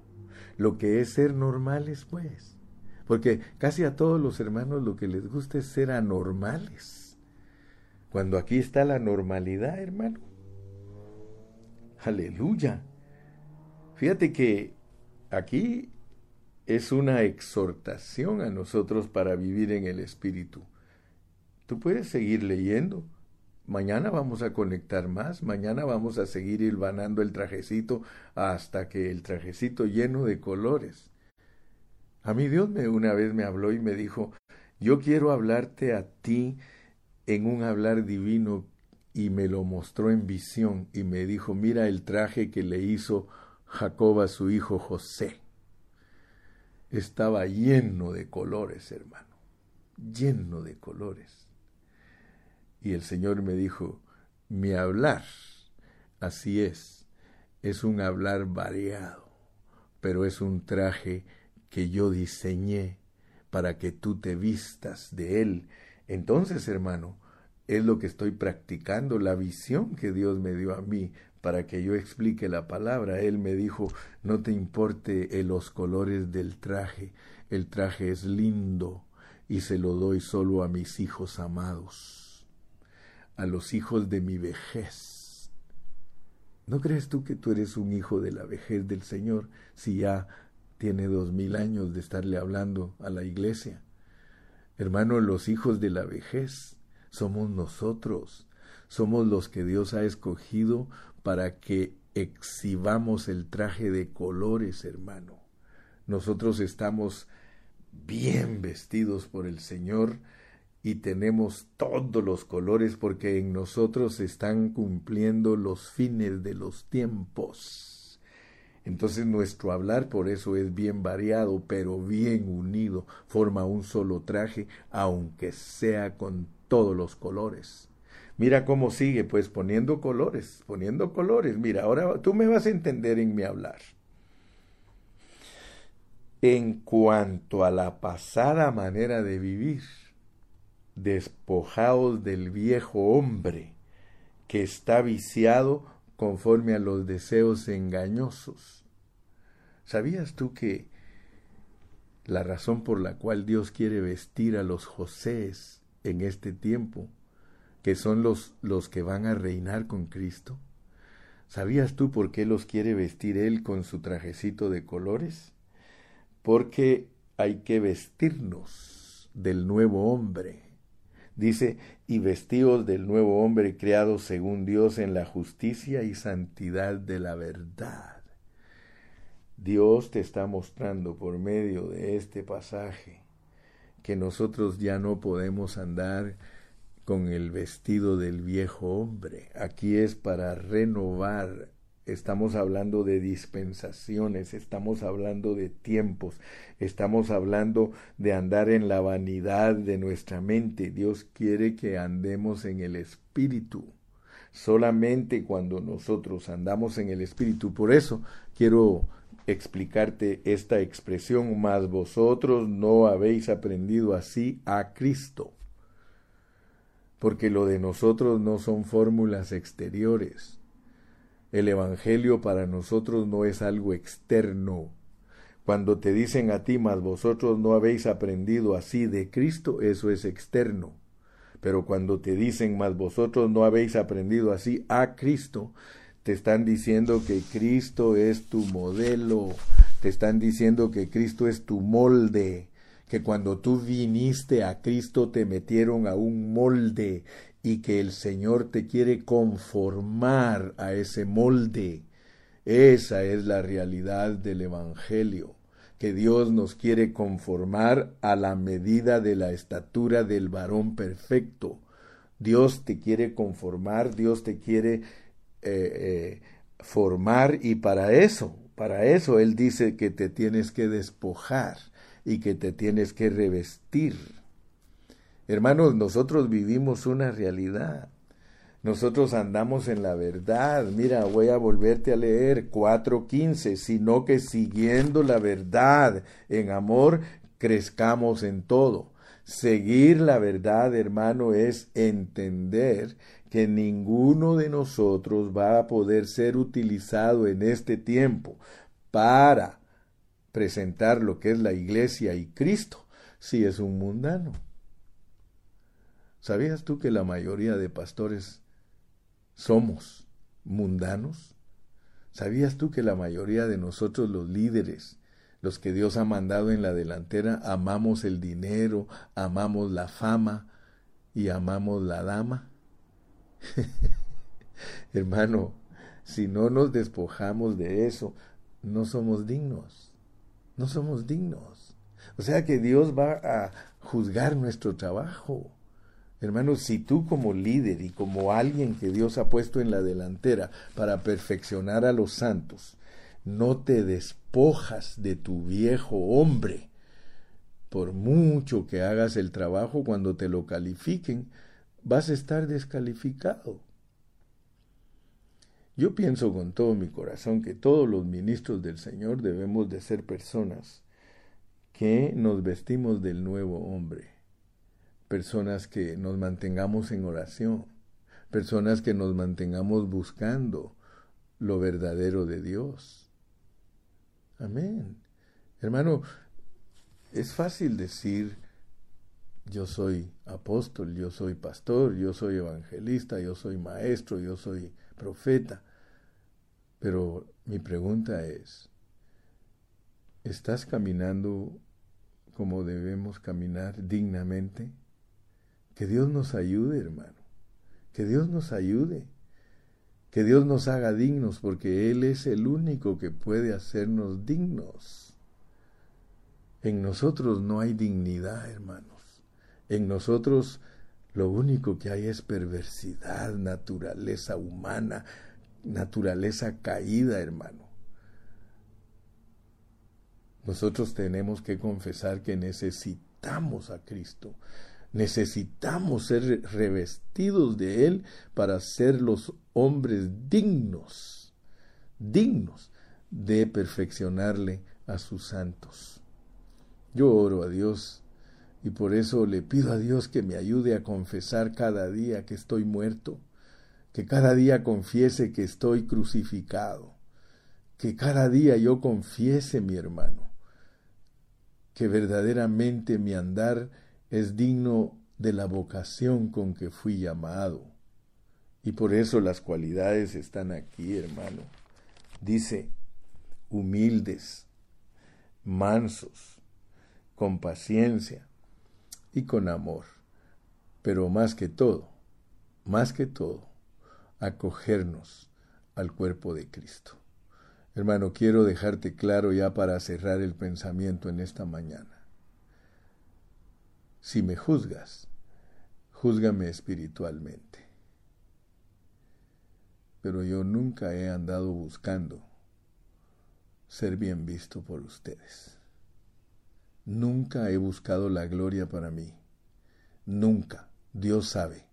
lo que es ser normales, pues. Porque casi a todos los hermanos lo que les gusta es ser anormales. Cuando aquí está la normalidad, hermano. Aleluya. Fíjate que aquí es una exhortación a nosotros para vivir en el Espíritu. Tú puedes seguir leyendo. Mañana vamos a conectar más, mañana vamos a seguir hilvanando el trajecito hasta que el trajecito lleno de colores. A mí Dios me una vez me habló y me dijo, yo quiero hablarte a ti en un hablar divino y me lo mostró en visión y me dijo, mira el traje que le hizo Jacob a su hijo José. Estaba lleno de colores, hermano, lleno de colores. Y el Señor me dijo, mi hablar, así es, es un hablar variado, pero es un traje que yo diseñé para que tú te vistas de él. Entonces, hermano, es lo que estoy practicando, la visión que Dios me dio a mí para que yo explique la palabra. Él me dijo, no te importe los colores del traje, el traje es lindo y se lo doy solo a mis hijos amados, a los hijos de mi vejez. ¿No crees tú que tú eres un hijo de la vejez del Señor si ya tiene dos mil años de estarle hablando a la iglesia? Hermano, los hijos de la vejez somos nosotros, somos los que Dios ha escogido para que exhibamos el traje de colores, hermano. Nosotros estamos bien vestidos por el Señor y tenemos todos los colores porque en nosotros están cumpliendo los fines de los tiempos. Entonces nuestro hablar por eso es bien variado, pero bien unido, forma un solo traje, aunque sea con todos los colores. Mira cómo sigue, pues poniendo colores, poniendo colores. Mira, ahora tú me vas a entender en mi hablar. En cuanto a la pasada manera de vivir, despojaos del viejo hombre que está viciado conforme a los deseos engañosos. ¿Sabías tú que la razón por la cual Dios quiere vestir a los Josés en este tiempo, que son los, los que van a reinar con Cristo? ¿Sabías tú por qué los quiere vestir Él con su trajecito de colores? Porque hay que vestirnos del nuevo hombre. Dice, y vestidos del nuevo hombre creado según Dios en la justicia y santidad de la verdad. Dios te está mostrando por medio de este pasaje que nosotros ya no podemos andar con el vestido del viejo hombre. Aquí es para renovar. Estamos hablando de dispensaciones, estamos hablando de tiempos, estamos hablando de andar en la vanidad de nuestra mente. Dios quiere que andemos en el Espíritu. Solamente cuando nosotros andamos en el Espíritu. Por eso quiero explicarte esta expresión, mas vosotros no habéis aprendido así a Cristo. Porque lo de nosotros no son fórmulas exteriores. El Evangelio para nosotros no es algo externo. Cuando te dicen a ti, mas vosotros no habéis aprendido así de Cristo, eso es externo. Pero cuando te dicen, mas vosotros no habéis aprendido así a Cristo, te están diciendo que Cristo es tu modelo, te están diciendo que Cristo es tu molde, que cuando tú viniste a Cristo te metieron a un molde y que el Señor te quiere conformar a ese molde. Esa es la realidad del Evangelio, que Dios nos quiere conformar a la medida de la estatura del varón perfecto. Dios te quiere conformar, Dios te quiere eh, eh, formar y para eso, para eso Él dice que te tienes que despojar y que te tienes que revestir. Hermanos, nosotros vivimos una realidad. Nosotros andamos en la verdad. Mira, voy a volverte a leer 4.15, sino que siguiendo la verdad en amor, crezcamos en todo. Seguir la verdad, hermano, es entender que ninguno de nosotros va a poder ser utilizado en este tiempo para presentar lo que es la iglesia y Cristo si es un mundano. ¿Sabías tú que la mayoría de pastores somos mundanos? ¿Sabías tú que la mayoría de nosotros los líderes los que Dios ha mandado en la delantera, amamos el dinero, amamos la fama y amamos la dama. Hermano, si no nos despojamos de eso, no somos dignos. No somos dignos. O sea que Dios va a juzgar nuestro trabajo. Hermano, si tú como líder y como alguien que Dios ha puesto en la delantera para perfeccionar a los santos, no te despojas de tu viejo hombre, por mucho que hagas el trabajo cuando te lo califiquen, vas a estar descalificado. Yo pienso con todo mi corazón que todos los ministros del Señor debemos de ser personas que nos vestimos del nuevo hombre, personas que nos mantengamos en oración, personas que nos mantengamos buscando lo verdadero de Dios. Amén. Hermano, es fácil decir, yo soy apóstol, yo soy pastor, yo soy evangelista, yo soy maestro, yo soy profeta. Pero mi pregunta es, ¿estás caminando como debemos caminar dignamente? Que Dios nos ayude, hermano. Que Dios nos ayude. Que Dios nos haga dignos, porque Él es el único que puede hacernos dignos. En nosotros no hay dignidad, hermanos. En nosotros lo único que hay es perversidad, naturaleza humana, naturaleza caída, hermano. Nosotros tenemos que confesar que necesitamos a Cristo. Necesitamos ser revestidos de Él para ser los hombres dignos, dignos de perfeccionarle a sus santos. Yo oro a Dios y por eso le pido a Dios que me ayude a confesar cada día que estoy muerto, que cada día confiese que estoy crucificado, que cada día yo confiese, mi hermano, que verdaderamente mi andar es digno de la vocación con que fui llamado. Y por eso las cualidades están aquí, hermano. Dice, humildes, mansos, con paciencia y con amor. Pero más que todo, más que todo, acogernos al cuerpo de Cristo. Hermano, quiero dejarte claro ya para cerrar el pensamiento en esta mañana. Si me juzgas, júzgame espiritualmente. Pero yo nunca he andado buscando ser bien visto por ustedes. Nunca he buscado la gloria para mí. Nunca. Dios sabe.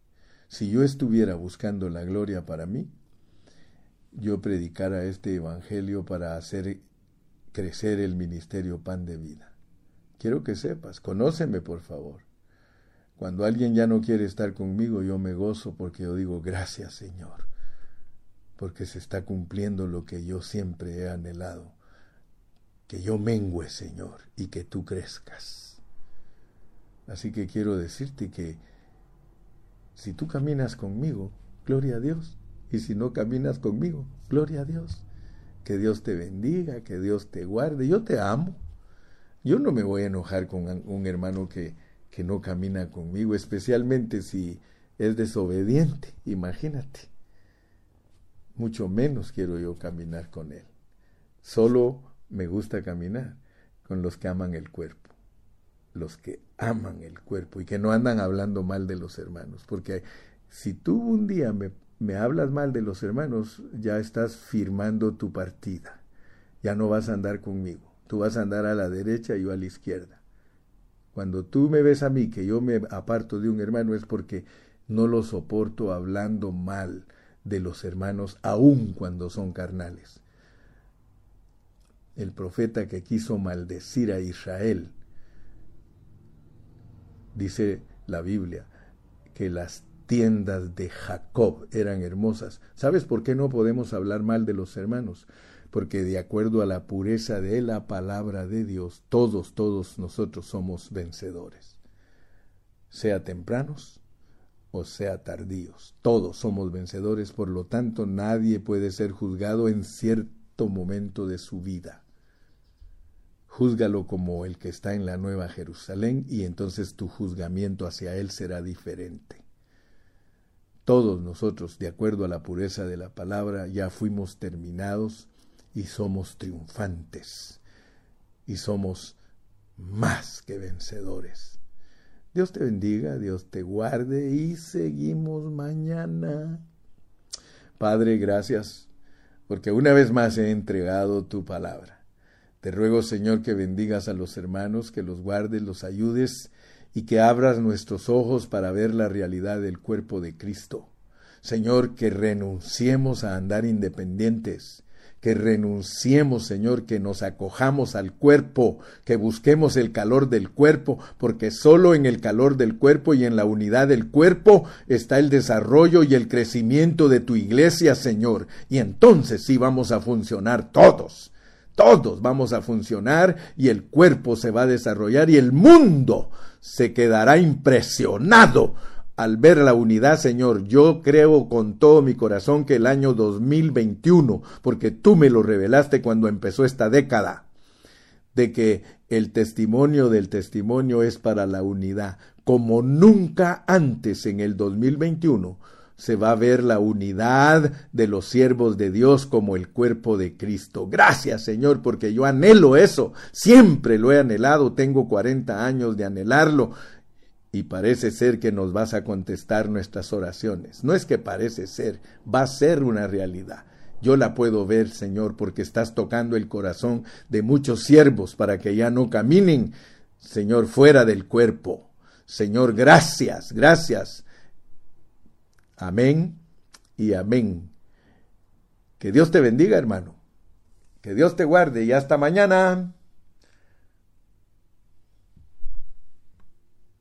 Si yo estuviera buscando la gloria para mí, yo predicara este Evangelio para hacer crecer el ministerio pan de vida. Quiero que sepas, conóceme por favor. Cuando alguien ya no quiere estar conmigo, yo me gozo porque yo digo, gracias Señor, porque se está cumpliendo lo que yo siempre he anhelado, que yo mengüe Señor y que tú crezcas. Así que quiero decirte que si tú caminas conmigo, gloria a Dios. Y si no caminas conmigo, gloria a Dios. Que Dios te bendiga, que Dios te guarde. Yo te amo. Yo no me voy a enojar con un hermano que, que no camina conmigo, especialmente si es desobediente. Imagínate. Mucho menos quiero yo caminar con él. Solo me gusta caminar con los que aman el cuerpo los que aman el cuerpo y que no andan hablando mal de los hermanos. Porque si tú un día me, me hablas mal de los hermanos, ya estás firmando tu partida. Ya no vas a andar conmigo. Tú vas a andar a la derecha y yo a la izquierda. Cuando tú me ves a mí que yo me aparto de un hermano es porque no lo soporto hablando mal de los hermanos, aun cuando son carnales. El profeta que quiso maldecir a Israel dice la Biblia, que las tiendas de Jacob eran hermosas. ¿Sabes por qué no podemos hablar mal de los hermanos? Porque de acuerdo a la pureza de la palabra de Dios, todos, todos nosotros somos vencedores. Sea tempranos o sea tardíos, todos somos vencedores, por lo tanto nadie puede ser juzgado en cierto momento de su vida. Júzgalo como el que está en la Nueva Jerusalén y entonces tu juzgamiento hacia él será diferente. Todos nosotros, de acuerdo a la pureza de la palabra, ya fuimos terminados y somos triunfantes y somos más que vencedores. Dios te bendiga, Dios te guarde y seguimos mañana. Padre, gracias porque una vez más he entregado tu palabra. Te ruego, Señor, que bendigas a los hermanos, que los guardes, los ayudes y que abras nuestros ojos para ver la realidad del cuerpo de Cristo. Señor, que renunciemos a andar independientes, que renunciemos, Señor, que nos acojamos al cuerpo, que busquemos el calor del cuerpo, porque solo en el calor del cuerpo y en la unidad del cuerpo está el desarrollo y el crecimiento de tu iglesia, Señor. Y entonces sí vamos a funcionar todos. Todos vamos a funcionar y el cuerpo se va a desarrollar y el mundo se quedará impresionado al ver la unidad, Señor, yo creo con todo mi corazón que el año 2021, porque tú me lo revelaste cuando empezó esta década, de que el testimonio del testimonio es para la unidad, como nunca antes en el 2021 se va a ver la unidad de los siervos de Dios como el cuerpo de Cristo. Gracias, Señor, porque yo anhelo eso. Siempre lo he anhelado. Tengo 40 años de anhelarlo y parece ser que nos vas a contestar nuestras oraciones. No es que parece ser, va a ser una realidad. Yo la puedo ver, Señor, porque estás tocando el corazón de muchos siervos para que ya no caminen, Señor, fuera del cuerpo. Señor, gracias, gracias. Amén y amén. Que Dios te bendiga, hermano. Que Dios te guarde y hasta mañana.